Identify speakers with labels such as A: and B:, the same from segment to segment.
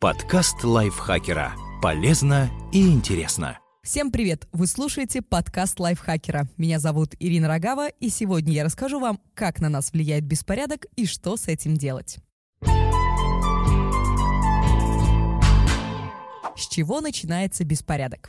A: Подкаст лайфхакера. Полезно и интересно.
B: Всем привет! Вы слушаете подкаст лайфхакера. Меня зовут Ирина Рогава, и сегодня я расскажу вам, как на нас влияет беспорядок и что с этим делать. С чего начинается беспорядок?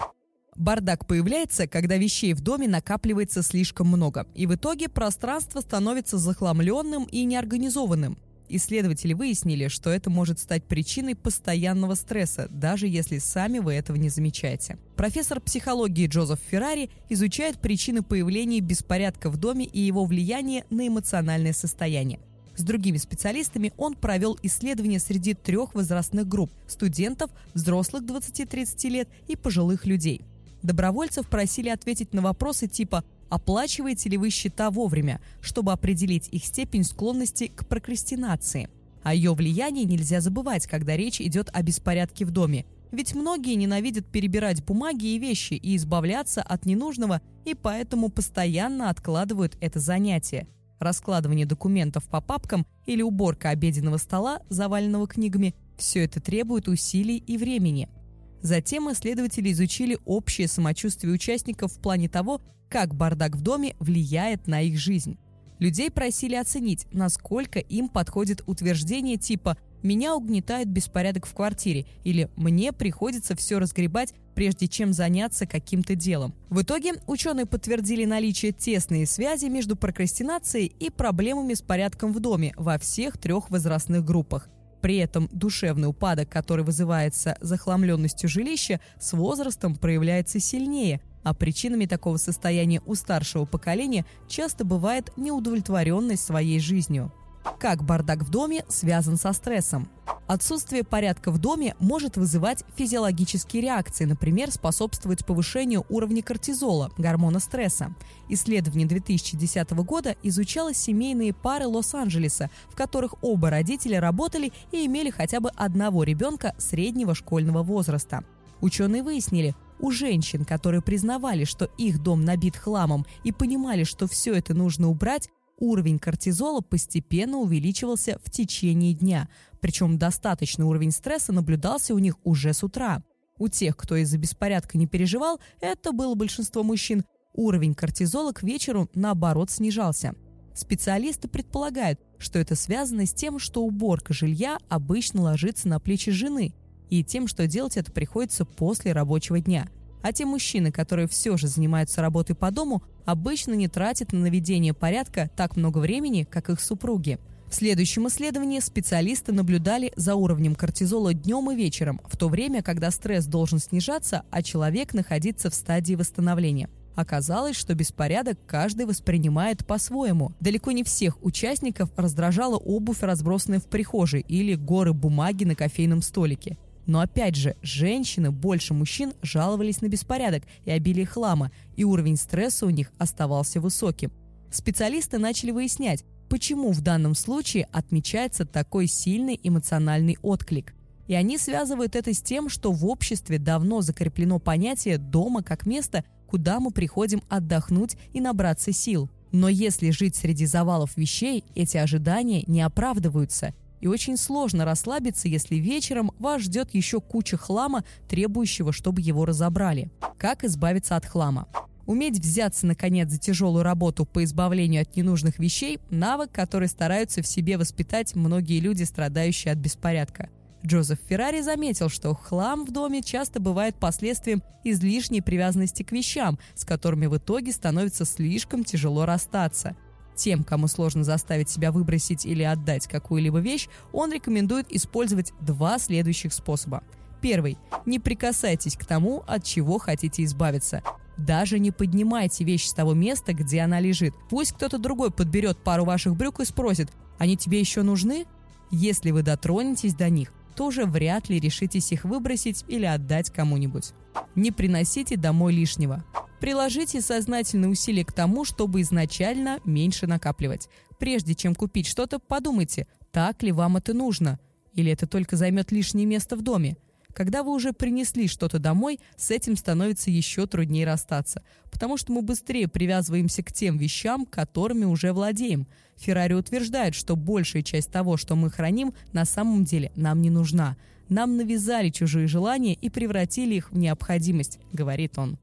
B: Бардак появляется, когда вещей в доме накапливается слишком много, и в итоге пространство становится захламленным и неорганизованным. Исследователи выяснили, что это может стать причиной постоянного стресса, даже если сами вы этого не замечаете. Профессор психологии Джозеф Феррари изучает причины появления беспорядка в доме и его влияние на эмоциональное состояние. С другими специалистами он провел исследования среди трех возрастных групп – студентов, взрослых 20-30 лет и пожилых людей. Добровольцев просили ответить на вопросы типа Оплачиваете ли вы счета вовремя, чтобы определить их степень склонности к прокрастинации? О ее влиянии нельзя забывать, когда речь идет о беспорядке в доме. Ведь многие ненавидят перебирать бумаги и вещи и избавляться от ненужного, и поэтому постоянно откладывают это занятие. Раскладывание документов по папкам или уборка обеденного стола, заваленного книгами – все это требует усилий и времени – Затем исследователи изучили общее самочувствие участников в плане того, как бардак в доме влияет на их жизнь. Людей просили оценить, насколько им подходит утверждение типа «меня угнетает беспорядок в квартире» или «мне приходится все разгребать, прежде чем заняться каким-то делом». В итоге ученые подтвердили наличие тесной связи между прокрастинацией и проблемами с порядком в доме во всех трех возрастных группах – при этом душевный упадок, который вызывается захламленностью жилища, с возрастом проявляется сильнее, а причинами такого состояния у старшего поколения часто бывает неудовлетворенность своей жизнью. Как бардак в доме связан со стрессом? Отсутствие порядка в доме может вызывать физиологические реакции, например, способствовать повышению уровня кортизола, гормона стресса. Исследование 2010 года изучало семейные пары Лос-Анджелеса, в которых оба родителя работали и имели хотя бы одного ребенка среднего школьного возраста. Ученые выяснили, у женщин, которые признавали, что их дом набит хламом и понимали, что все это нужно убрать, уровень кортизола постепенно увеличивался в течение дня, причем достаточный уровень стресса наблюдался у них уже с утра. У тех, кто из-за беспорядка не переживал, это было большинство мужчин, уровень кортизола к вечеру, наоборот, снижался. Специалисты предполагают, что это связано с тем, что уборка жилья обычно ложится на плечи жены, и тем, что делать это приходится после рабочего дня – а те мужчины, которые все же занимаются работой по дому, обычно не тратят на наведение порядка так много времени, как их супруги. В следующем исследовании специалисты наблюдали за уровнем кортизола днем и вечером, в то время, когда стресс должен снижаться, а человек находиться в стадии восстановления. Оказалось, что беспорядок каждый воспринимает по-своему. Далеко не всех участников раздражала обувь, разбросанная в прихожей, или горы бумаги на кофейном столике. Но опять же, женщины больше мужчин жаловались на беспорядок и обилие хлама, и уровень стресса у них оставался высоким. Специалисты начали выяснять, почему в данном случае отмечается такой сильный эмоциональный отклик. И они связывают это с тем, что в обществе давно закреплено понятие дома как место, куда мы приходим отдохнуть и набраться сил. Но если жить среди завалов вещей, эти ожидания не оправдываются – и очень сложно расслабиться, если вечером вас ждет еще куча хлама, требующего, чтобы его разобрали. Как избавиться от хлама? Уметь взяться, наконец, за тяжелую работу по избавлению от ненужных вещей – навык, который стараются в себе воспитать многие люди, страдающие от беспорядка. Джозеф Феррари заметил, что хлам в доме часто бывает последствием излишней привязанности к вещам, с которыми в итоге становится слишком тяжело расстаться – тем, кому сложно заставить себя выбросить или отдать какую-либо вещь, он рекомендует использовать два следующих способа. Первый. Не прикасайтесь к тому, от чего хотите избавиться. Даже не поднимайте вещь с того места, где она лежит. Пусть кто-то другой подберет пару ваших брюк и спросит, они тебе еще нужны? Если вы дотронетесь до них, то уже вряд ли решитесь их выбросить или отдать кому-нибудь. Не приносите домой лишнего. Приложите сознательные усилия к тому, чтобы изначально меньше накапливать. Прежде чем купить что-то, подумайте, так ли вам это нужно, или это только займет лишнее место в доме. Когда вы уже принесли что-то домой, с этим становится еще труднее расстаться, потому что мы быстрее привязываемся к тем вещам, которыми уже владеем. Феррари утверждает, что большая часть того, что мы храним, на самом деле нам не нужна. Нам навязали чужие желания и превратили их в необходимость, говорит он.